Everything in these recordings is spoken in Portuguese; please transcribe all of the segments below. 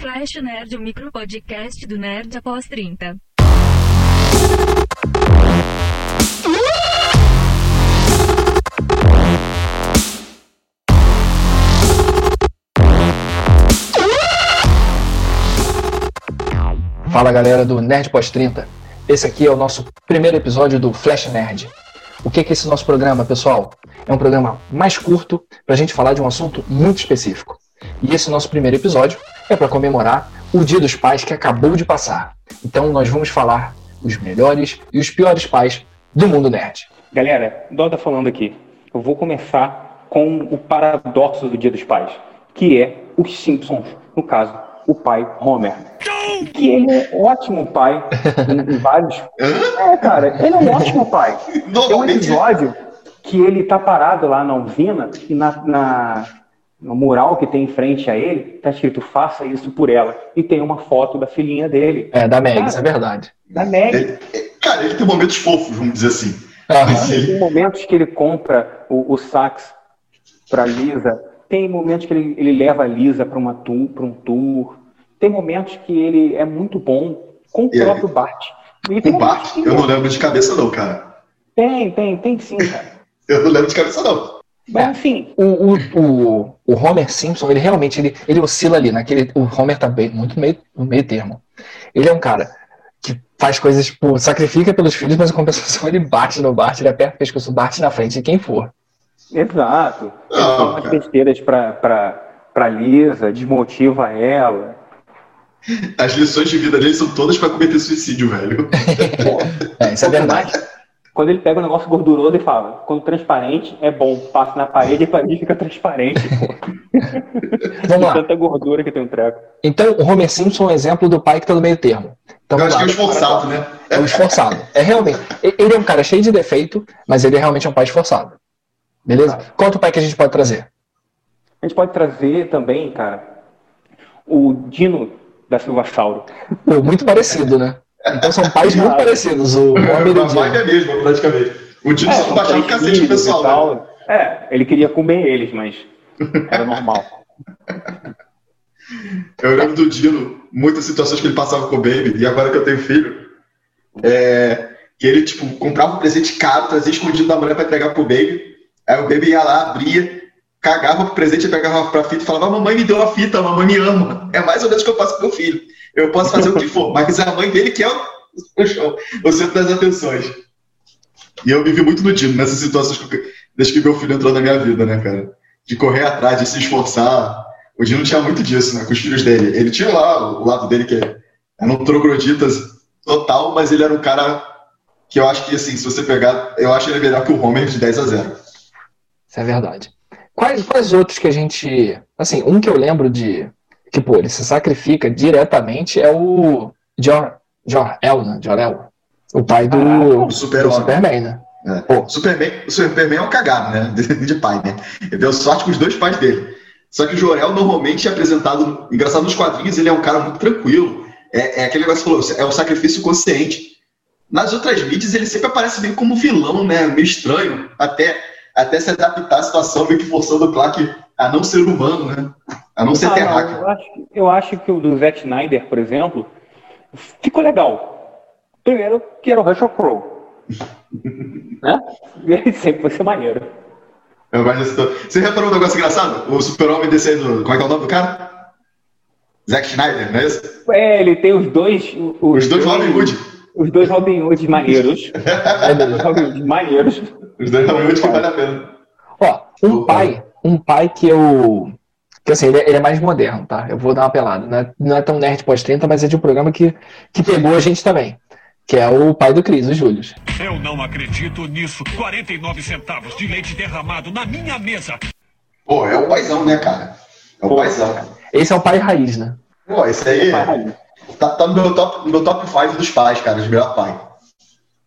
Flash Nerd, o micropodcast do Nerd após 30. Fala galera do Nerd Pós 30. Esse aqui é o nosso primeiro episódio do Flash Nerd. O que é esse nosso programa, pessoal? É um programa mais curto para a gente falar de um assunto muito específico. E esse nosso primeiro episódio é para comemorar o Dia dos Pais que acabou de passar. Então nós vamos falar os melhores e os piores pais do mundo nerd. Galera, Doda falando aqui. Eu vou começar com o paradoxo do Dia dos Pais, que é os Simpsons, no caso, o pai Homer. Que ele é um ótimo pai em, vários. É, cara, ele é um ótimo pai. Tem um episódio que ele tá parado lá na usina e na, na- no mural que tem em frente a ele tá escrito faça isso por ela. E tem uma foto da filhinha dele, É, da Meg, isso é verdade. da Meg. Ele- cara, ele tem momentos fofos, vamos dizer assim. Ele- Tem momentos que ele compra o, o sax para Lisa. Tem momentos que ele, ele leva a Lisa para uma tour, para um tour. Tem momentos que ele é muito bom com o E aí? próprio Bart. E tem O Bart, eu não lembro de cabeça não, cara. Tem, tem, tem sim, cara. Eu não lembro de cabeça não. Mas enfim, O, o, o, o Homer Simpson, ele realmente ele, ele oscila ali, naquele. O Homer tá bem, muito no meio, no meio termo. Ele é um cara que faz coisas, tipo, sacrifica pelos filhos, mas em compensação ele bate no Bart, ele aperta o pescoço, bate na frente de quem for. exato. Ele Não, fala umas cara. besteiras pra, pra, pra Lisa, desmotiva ela. As lições de vida dele são todas pra cometer suicídio, velho. É, isso é verdade. Quando ele pega um negócio gorduroso e fala, quando transparente é bom, passa na parede e a parede fica transparente, pô. Vamos lá. tanta gordura que tem um treco. Então, o Homer Simpson é um exemplo do pai que tá no meio termo. Então, Eu acho que é o esforçado, né? É o esforçado. É realmente. Ele é um cara cheio de defeito, mas ele realmente é um pai esforçado. Beleza? Qual outro pai que a gente pode trazer? A gente pode trazer também, cara, o Dino da Silva Sauro. Pô, muito parecido, né? Então são pais muito parecidos, o e o A vibe é a mesma, praticamente. O Dino só são baixava o cacete pessoal, né? tal. É, ele queria comer eles, mas era normal. Eu lembro do Dino, muitas situações que ele passava com o Baby, e agora que eu tenho filho, é, que ele, tipo, comprava um presente caro, trazia escondido da mulher pra entregar pro Baby, aí o Baby ia lá, abria, cagava pro presente, pegava pra fita e falava, "Ah, mamãe me deu a fita, a mamãe me ama. É mais ou menos o que eu faço com meu filho. Eu posso fazer o que for, mas é a mãe dele que é o, o, centro das atenções. E eu vivi muito no Dino, nessas situações, que- desde que meu filho entrou na minha vida, né, cara? De correr atrás, de se esforçar, o Dino tinha muito disso, né, com os filhos dele. Ele tinha lá o lado dele que era um trogloditas total, mas ele era um cara que eu acho que, assim, se você pegar, eu acho ele melhor que o Homer de 10 a 0. Isso é verdade. Quais, quais outros que a gente. Assim, um que eu lembro de. Que, pô, ele se sacrifica diretamente é o Jor, Jor-El, né? Jor-El. O pai do, do O super-homem. Superman, né? É. Pô. O Superman, o Superman é um cagado, né? De, de pai, né? Ele deu sorte com os dois pais dele. Só que o Jorel normalmente é apresentado, engraçado nos quadrinhos, ele é um cara muito tranquilo. É, é aquele negócio que você falou, é o sacrifício consciente. Nas outras mídias ele sempre aparece meio como vilão, né? Meio estranho, até, até se adaptar à situação, meio que forçando o Clark a não ser humano, né? A não ser Ah, não, terráqueo. eu, acho, eu acho que o do Zack Snyder, por exemplo, ficou legal. Primeiro, que era o Russell Crowe. né? Ele sempre foi ser maneiro. Eu to- Você reparou um negócio engraçado? O super-homem descendo. Como é que é o nome do cara? Zack Schneider, não é isso? É, ele tem os dois. Os dois Robin Hood. Os dois Robin Hood maneiros. É Os. Robin Hood maneiros. Os dois Robin Hood que vale a pena. Ó, um pai, um pai que eu. Que assim, ele é, ele é mais moderno, tá? Eu vou dar uma pelada. Não é, não é tão nerd pós-30, mas é de um programa que, que pegou a gente também. Que é o pai do Cris, o Júlio. Eu não acredito nisso. 49 centavos de leite derramado na minha mesa. Pô, é o paizão, né, cara? É o Pô. paizão. Esse é o pai raiz, né? Pô, esse aí tá, tá no meu top, no meu top 5 dos pais, cara, de melhor pai.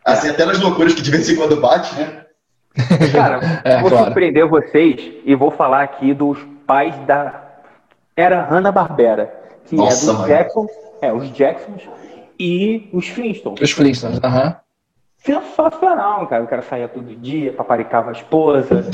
Assim, até nas loucuras que de vez em quando bate, né? Cara, É, vou claro. surpreender vocês e vou falar aqui dos pais da era Hanna-Barbera, que Nossa, é dos mano. Jacksons, é, os Jacksons e os Flintstones. Os Flintstones, aham. Sensacional, cara. O cara saía todo dia, paparicava a esposa,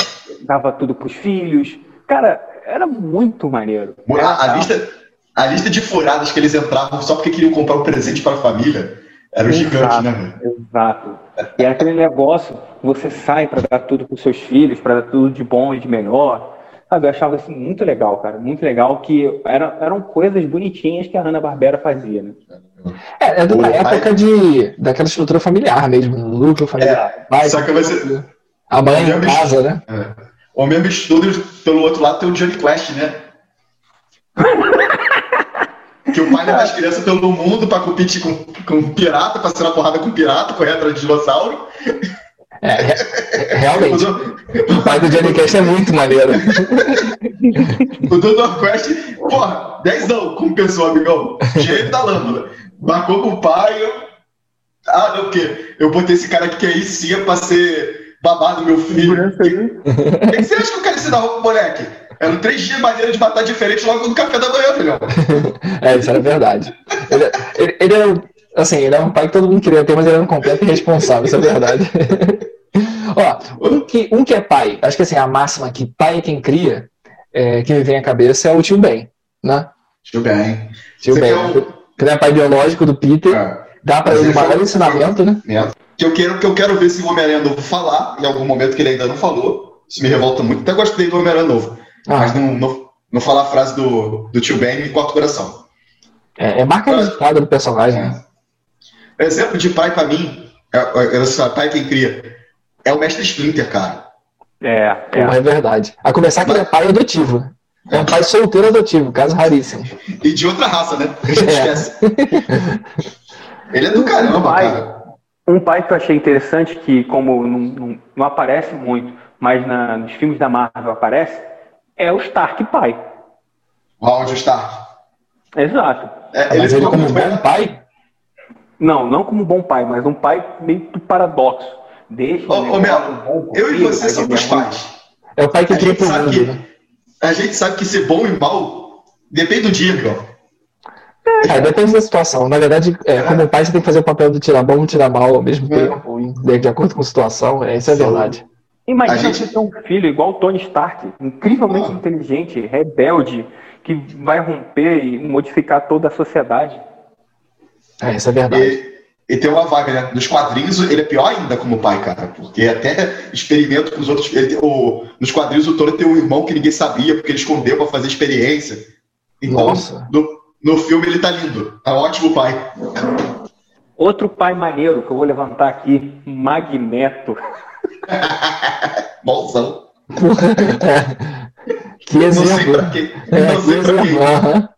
dava tudo pros filhos. Cara, era muito maneiro. A, a lista, a lista de furadas que eles entravam só porque queriam comprar um presente para a família era um gigante, Exato, né, velho? Exato. E era aquele negócio, você sai para dar tudo para seus filhos, para dar tudo de bom e de melhor. Sabe, eu achava assim muito legal, cara. Muito legal que era, eram coisas bonitinhas que a Hanna-Barbera fazia, né? É, é de uma época de, daquela estrutura familiar mesmo, no núcleo familiar. É, só que vai ser- A mãe em casa, né? É. O mesmo estudo, pelo outro lado, tem o Johnny Quest, né? que o pai leva as crianças pelo mundo pra competir com, com pirata, pra ser na porrada com pirata, correr atrás de dinossauro. É, re- realmente. O O pai do Johnny Cash é muito maneiro. O Dr. Quest, porra, 10 não, como pessoa, amigão. Gênio da lâmpada. Marcou com o pai. Eu... Ah, não, o quê? Eu botei esse cara aqui que aí sim é pra ser babado, meu filho. O que, que você acha que eu quero ensinar pro moleque? Eram três dias maneira de matar diferente logo no café da manhã, filhão. É, isso era verdade. Ele, ele, ele é, assim, ele é um pai que todo mundo queria ter, mas ele era um completo irresponsável, isso é verdade. Ó, um que, um que é pai, acho que assim, a máxima que pai é quem cria, é, que me vem à cabeça é o tio Ben, né? Tudo bem. Tio Você Ben, um- que é pai biológico do Peter, É. dá pra Mas ele o ele maior ensinamento, né? Né? Que eu quero, que eu quero ver se o Homem-Aranha novo falar, em algum momento que ele ainda não falou. Isso me revolta muito. Até gostei do Homem-Aranha novo. Mas Ah, não, não, não falar a frase do, do tio Ben me corta o coração. é, é marca registrada do personagem, né? Exemplo de pai pra mim, é, é, esse pai quem cria, é o mestre Splinter, cara. É, Pô, é. é verdade. A começar que ele é pai adotivo. É um pai solteiro adotivo, caso raríssimo. E de outra raça, né? A gente É. esquece. Ele é do caramba, pai. cara. Um pai que eu achei interessante, que como não, não, não aparece muito, mas na- nos filmes da Marvel aparece, é o Stark pai. O Howard Stark. Exato. É, Mas ele ficou como muito bom pai, Não, não como um bom pai, mas um pai meio do paradoxo. Deixa Ô, o ô, negócio Melo, bom pro eu e você somos ele é ruim. pais. é o pai que A cria gente pro sabe mundo, que- né? A gente sabe que ser bom e mal depende do dia, amigão. É, depende da situação. Na verdade, é, como pai, você tem que fazer o papel do tirar bom e tirar mal ao mesmo É. tempo, de, de acordo com a situação. É, isso é Sim. verdade. Imagina A gente- você ter um filho igual o Tony Stark, incrivelmente Ah. inteligente, rebelde, que vai romper e modificar toda a sociedade. É, isso é verdade. E, e tem uma vaga, né? Nos quadrinhos, ele é pior ainda como pai, cara. Porque até experimento com os outros. Ele, o, nos quadrinhos, o Toro tem um irmão que ninguém sabia, porque ele escondeu pra fazer experiência. Então, Nossa. no, no filme, ele tá lindo. É um ótimo pai. Outro pai maneiro que eu vou levantar aqui, Magneto. Bonzão. que Não sei exemplo. pra. É, Não que sei pra exemplo. aham.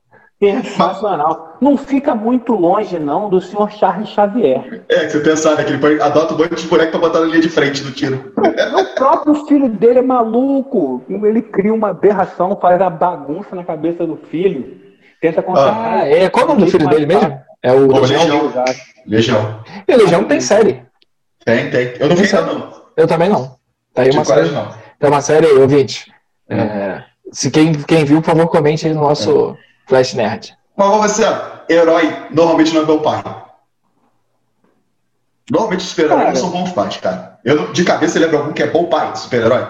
Sensacional. Não fica muito longe, não, do senhor Charles Xavier. É, que você pensar, né? Que ele adota um monte de boneco pra botar na linha de frente do tiro. O próprio filho dele é maluco. Ele cria uma aberração, faz a bagunça na cabeça do filho. Tenta contar. Ah, é. Qual o nome do filho dele mesmo? É o Ô, Legião. Legião. Legião. Legião tem série. Tem, tem. Eu não vi ainda, não. Eu também não. Tá aí uma série. não. Tem uma série, ouvinte. É, se quem, quem viu, por favor, comente aí no nosso Flash Nerd. Mas você, herói normalmente não é bom pai. Normalmente os super-heróis não são bons pais, cara. Eu, de cabeça, lembro algum que é bom pai, super-herói?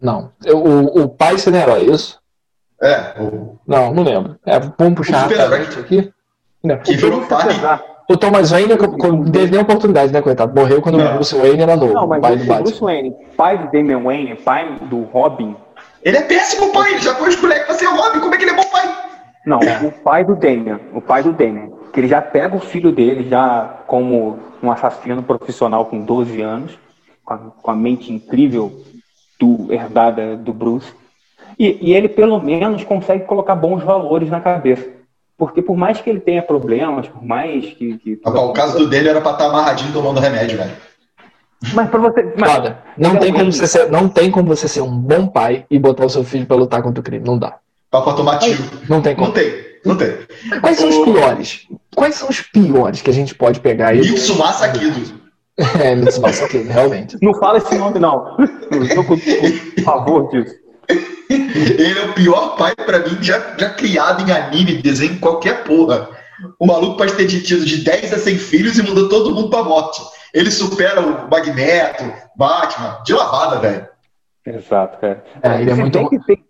Não. Eu- O, o pai sendo herói, isso? É, o Não, não lembro. É, vamos puxar O super-herói aqui. Não. que virou pai. Apesar- O Thomas Wayne não teve nem oportunidade, né, coitado? Morreu quando Não. o Bruce Wayne era novo, Não, o mas pai o do Bruce Batman. Wayne, pai do Damian Wayne, pai do Robin. Ele é péssimo pai, ele já põe os moleques pra ser Robin, como é que ele é bom pai? Não, É. o pai do Damian, o pai do Damian, que ele já pega o filho dele já como um assassino profissional com 12 anos, com a, com a mente incrível do herdada do Bruce. E, e ele pelo menos consegue colocar bons valores na cabeça. Porque por mais que ele tenha problemas, por mais que. que- o caso do dele era pra estar amarradinho tomando remédio, velho. Mas pra você. Mas, Foda. Não tem, como você ser, não tem como você ser um bom pai e botar o seu filho pra lutar contra o crime. Não dá. Pra, pra tomar tiro. Não tem Não como. tem, não tem. Quais são os piores? Quais são os piores que a gente pode pegar aí? Mitsumasa Kido. É, Mitsumasa aqui, realmente. não fala esse nome, não. Eu tô com com favor disso. Ele é o pior pai pra mim já, já criado em anime, desenho, qualquer porra. O maluco pode ter tido de 10 a 100 filhos e mandou todo mundo pra morte. Ele supera o Magneto, Batman, de lavada, velho. Exato, cara. É, ele é muito que tem,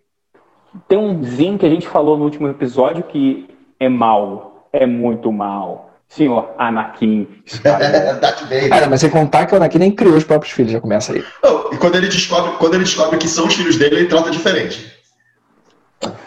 tem um Zin que a gente falou no último episódio que é mal, é muito mal. Senhor Anakin Skywalker. Darth Vader. Cara, mas sem contar que o Anakin nem criou os próprios filhos, já começa aí. Não, e quando ele, descobre, quando ele descobre que são os filhos dele, ele trata diferente.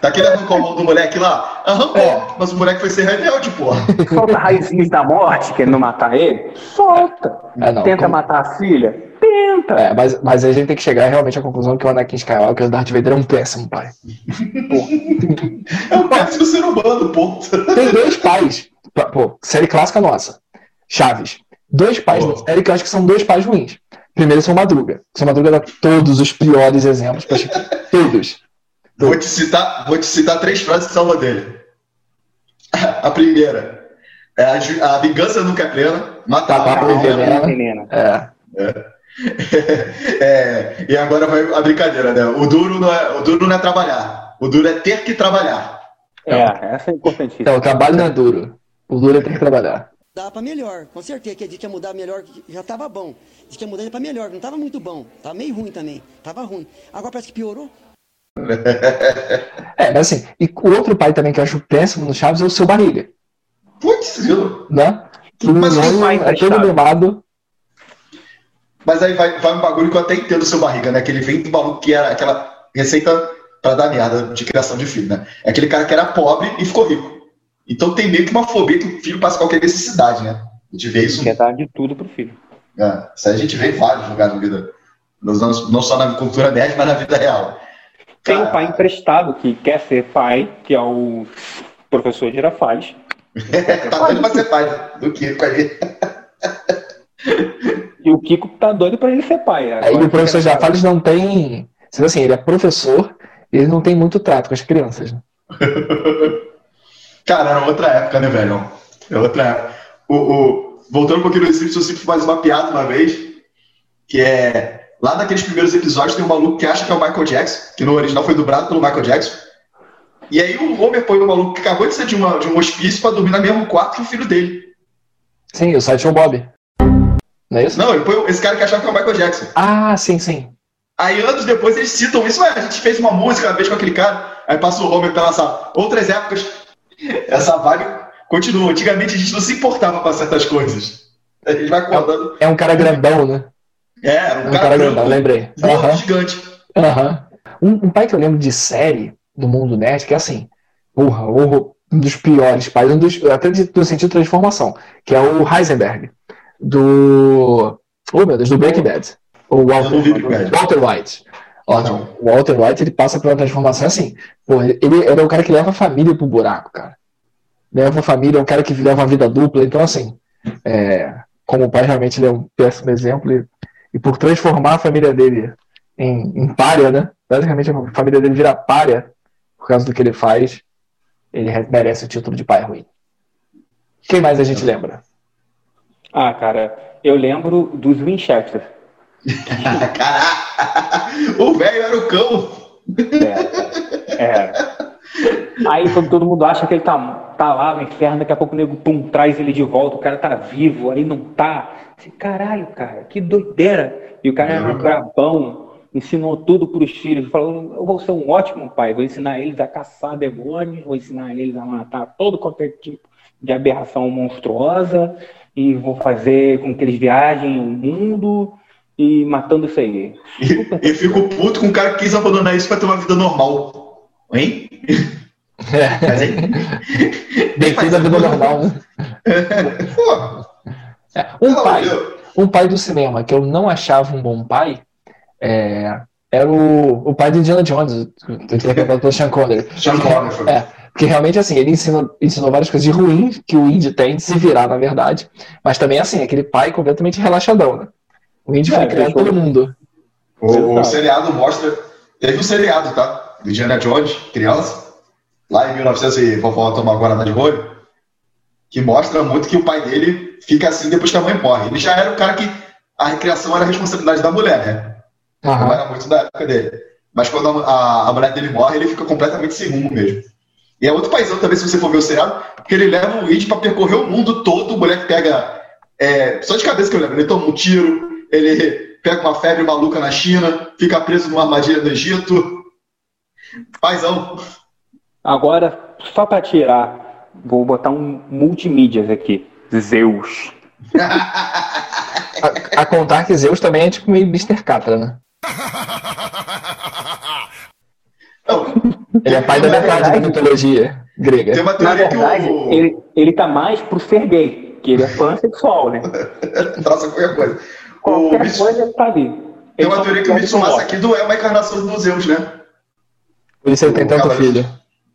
Tá querendo arrancar a mão do moleque lá? Arrancou, É. mas o moleque foi ser rebelde, porra. Solta raizinhos da morte, querendo matar ele? Solta. É, não, Tenta como- matar a filha? Tenta. É, mas, mas aí a gente tem que chegar realmente à conclusão que o Anakin Skywalker, o Darth Vader, é um péssimo pai. É um péssimo ser humano, ponto. Tem dois pais. Pô, série clássica nossa. Chaves. Dois pais Pô. da série que eu acho que são dois pais ruins. Primeiro, São Madruga. São Madruga dá todos os piores exemplos pra Chico. Todos. Vou te citar, vou te citar três frases que salvam dele. A primeira é a, a vingança nunca é plena, matar Tá, tá, a tá, menina. É. É, e agora vai a brincadeira, né? O duro, não é, o duro não é trabalhar, o duro é ter que trabalhar. É, essa é importantíssima. Então, o trabalho não é duro. O é ter que trabalhar. Dá pra melhor, com certeza. Que a gente ia mudar melhor, já tava bom. Diz que ia mudar pra melhor, não tava muito bom. Tava meio ruim também. Tava ruim. Agora parece que piorou. É, mas assim, e o outro pai também que eu acho péssimo no Chaves é o seu barriga, Putz, viu? né? Que Mas o o nome pai é todo mimado. Mas aí vai, vai um bagulho que eu até entendo o seu barriga, né? Que ele vem do maluco que era aquela receita pra dar merda de criação de filho, né? É aquele cara que era pobre e ficou rico. Então tem meio que uma fobia que o filho passa qualquer necessidade, né? A gente vê isso. Quer dar de tudo pro filho. É, isso aí a gente vê em vários lugares na vida. Não, não só na cultura nerd, mas na vida real. Tem o pai emprestado que quer ser pai, que é o professor Girafales. tá doido pra ser pai do Kiko aí. E o Kiko tá doido pra ele ser pai. Aí o professor Jafales não tem. Assim, assim, ele é professor e ele não tem muito trato com as crianças. Né? Cara, era outra época, né, velho? É outra época. O, o- voltando um pouquinho no Simpsons, eu sempre faz uma piada uma vez, que é. Lá naqueles primeiros episódios tem um maluco que acha que é o Michael Jackson, que no original foi dublado pelo Michael Jackson. E aí o Homer põe um maluco que acabou de sair de, uma, de um hospício pra dormir no mesmo quarto que o filho dele. Sim, o Sideshow Bob. Não é isso? Não, ele põe esse cara que achava que é o Michael Jackson. Ah, sim, sim. Aí anos depois eles citam isso, a gente fez uma música uma vez com aquele cara, aí passa o Homer pela sala. Outras épocas, essa vibe continua. Antigamente a gente não se importava com certas coisas. A gente vai acordando. É um cara grandão, né? É, É um um cara, cara grandão, lembrei. Aham, gigante. aham. Um, um pai que eu lembro de série do mundo nerd, que é assim, porra, um dos piores pais, um dos, até de, no sentido de transformação, que é o Heisenberg, do. Oh meu Deus, do Breaking Bad. O Walter. Walter White. Ó, Não. o Walter White ele passa por uma transformação assim. Pô, ele, ele é o cara que leva a família pro buraco, cara. Leva a família, é um cara que leva uma vida dupla. Então, assim, é, como o pai realmente ele é um péssimo exemplo, e, e por transformar a família dele em, em párea, né? Basicamente a família dele vira párea por causa do que ele faz. Ele re- merece o título de pai ruim. Quem mais a gente lembra? Ah, cara, eu lembro dos Winchester. Caraca! O velho era o cão. É, é. Aí quando todo mundo acha que ele tá, tá lá no inferno, daqui a pouco o nego pum, traz ele de volta, o cara tá vivo, aí não tá. Assim, Caralho, cara, que doideira. E o cara era um brabão, ensinou tudo pros filhos, falou, eu vou ser um ótimo pai, vou ensinar eles a caçar demônios, vou ensinar eles a matar todo qualquer tipo de aberração monstruosa, e vou fazer com que eles viajem o mundo e matando isso aí. E, e fico puto com o cara que quis abandonar isso pra ter uma vida normal. Hein? Mas, hein? À vida normal, né? É, um pai. eu- um pai do cinema que eu não achava um bom pai é, era o, o pai do Indiana Jones, interpretado pelo Sean Connery. Sean Connery, foi. É, porque realmente assim, ele ensinou, ensinou várias coisas de ruins que o Indy tem de se virar, na verdade, mas também assim, aquele pai completamente relaxadão, né? O Indy É, foi criado deixou- todo mundo. O, o Exato. seriado mostra. Teve um seriado, tá? Do Indiana Jones, criança, lá em 1900 e vovó tomar Guaraná de molho, que mostra muito que o pai dele fica assim depois que a mãe morre. Ele já era o cara que a recriação era a responsabilidade da mulher, né? Não Aham. era muito da época dele. Mas quando a, a- a mulher dele morre, ele fica completamente sem rumo mesmo. E é outro paizão também, se você for ver o seriado, porque ele leva o Indy pra percorrer o mundo todo, o moleque pega. é, só de cabeça que eu lembro, ele toma um tiro, ele pega uma febre maluca na China, fica preso numa armadilha no Egito. Paizão. Agora, só pra tirar, vou botar um multimídias aqui. Zeus. A, a contar que Zeus também é tipo meio Mr. Catra, né? Não, Ele é pai da metade da mitologia grega. tem uma Na teoria que verdade, o. ele, ele tá mais pro ser gay, que ele é pansexual, né? Traça qualquer coisa. O Qualquer Mitsu- coisa tá ali. Tem uma teoria que o Mitsumasa morte. Kido é uma encarnação do Zeus, né? Por isso ele tem o tanto filho.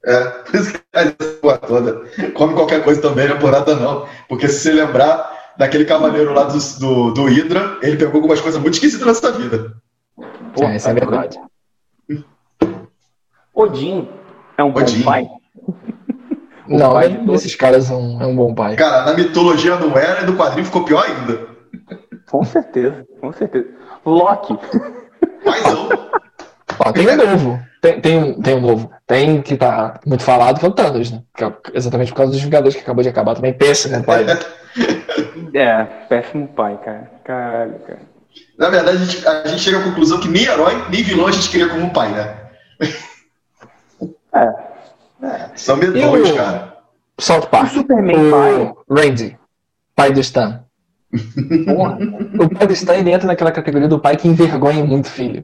É, por isso que faz essa porra toda. Come qualquer coisa também, não é por nada não. Porque se você lembrar daquele cavaleiro lá do, do, do Hydra, ele pegou algumas coisas muito esquisitas nessa vida. Pô, é, isso é verdade. Odin é um Odin. bom pai? Não, pai esses caras são, é um bom pai. Cara, na mitologia não era e no quadrinho ficou pior ainda. Com certeza, com certeza. Loki. Paizão. Ó, tem um novo. Tem, tem, um, tem um novo. Tem que tá muito falado, que é o Thanos, né? Que é exatamente por causa dos Vingadores que acabou de acabar também. Péssimo pai. né? É, péssimo pai, cara. Caralho, cara. Na verdade, a gente, a gente chega à conclusão que nem herói, nem vilão a gente queria como pai, né? É. São medonhos, o- cara. South O Park. Superman pai. O Randy, pai do Stan. Porra. O pai do Stan ele entra naquela categoria do pai que envergonha muito o filho.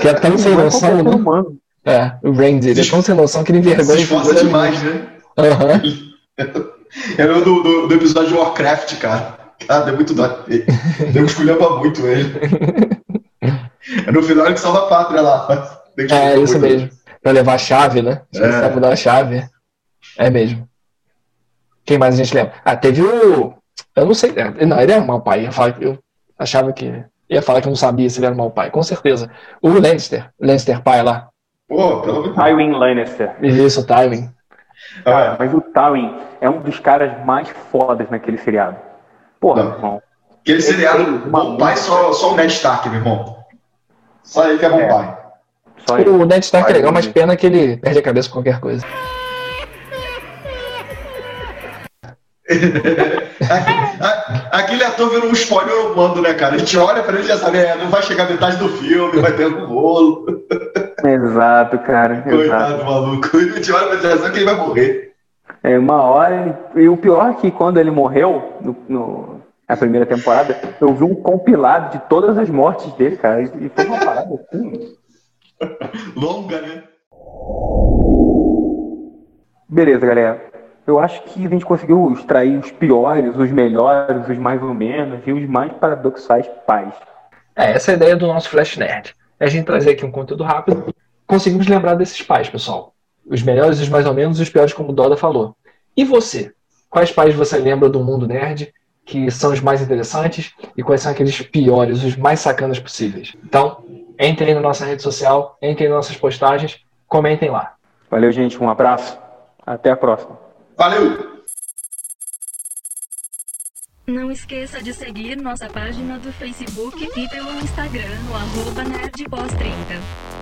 Que é tão sem Não é noção, né? humano. É, o Randy, ele é tão sem noção que ele Se envergonha esforça o filho. demais, né? Aham. Era o do, do, do episódio de Warcraft, cara. Cara, deu muito dó. Deu esculhamba muito ele. É no final ele que salva a pátria lá. É, isso mesmo. Pra levar a chave, né? Acho que É. sabe dar a chave. É mesmo. Quem mais a gente lembra? Ah, teve o. Eu não sei. é, Não, ele era um mau pai. Eu, falava eu achava que. Ia falar que eu não sabia se ele era um mau pai. Com certeza. O Lannister. O Lannister pai lá. Pô, pelo de Tywin Lannister. Isso, o Tywin. Cara, Ah, mas o Tywin é um dos caras mais fodas naquele seriado. Porra, Não. irmão. Aquele seriado, bom pai, só, só o Ned Stark, meu irmão. Só ele que é bom É. pai. O Ned Stark é legal, mas pena que ele perde a cabeça com qualquer coisa. Aquele ator virou um spoiler humano, né, cara? A gente olha pra ele e já sabe, é, não vai chegar metade do filme, vai ter algum rolo. Exato, cara. Exato. Coitado, maluco. E a gente olha pra ele e já sabe que ele vai morrer. É, uma hora. ele- E o pior é que quando ele morreu, no, no- na primeira temporada, eu vi um compilado de todas as mortes dele, cara. E foi uma parada assim. Longa, né? Beleza, galera. Eu acho que a gente conseguiu extrair os piores, os melhores, os mais ou menos e os mais paradoxais pais. É, essa é a ideia do nosso Flash Nerd. É a gente trazer aqui um conteúdo rápido. Conseguimos lembrar desses pais, pessoal. Os melhores, os mais ou menos, os piores, como o Doda falou. E você? Quais pais você lembra do mundo nerd que são os mais interessantes e quais são aqueles piores, os mais sacanas possíveis? Então, entrem na nossa rede social, entrem nas nossas postagens, comentem lá. Valeu, gente. Um abraço. Até a próxima. Valeu! Não esqueça de seguir nossa página do Facebook e pelo Instagram no arroba nerdpós30.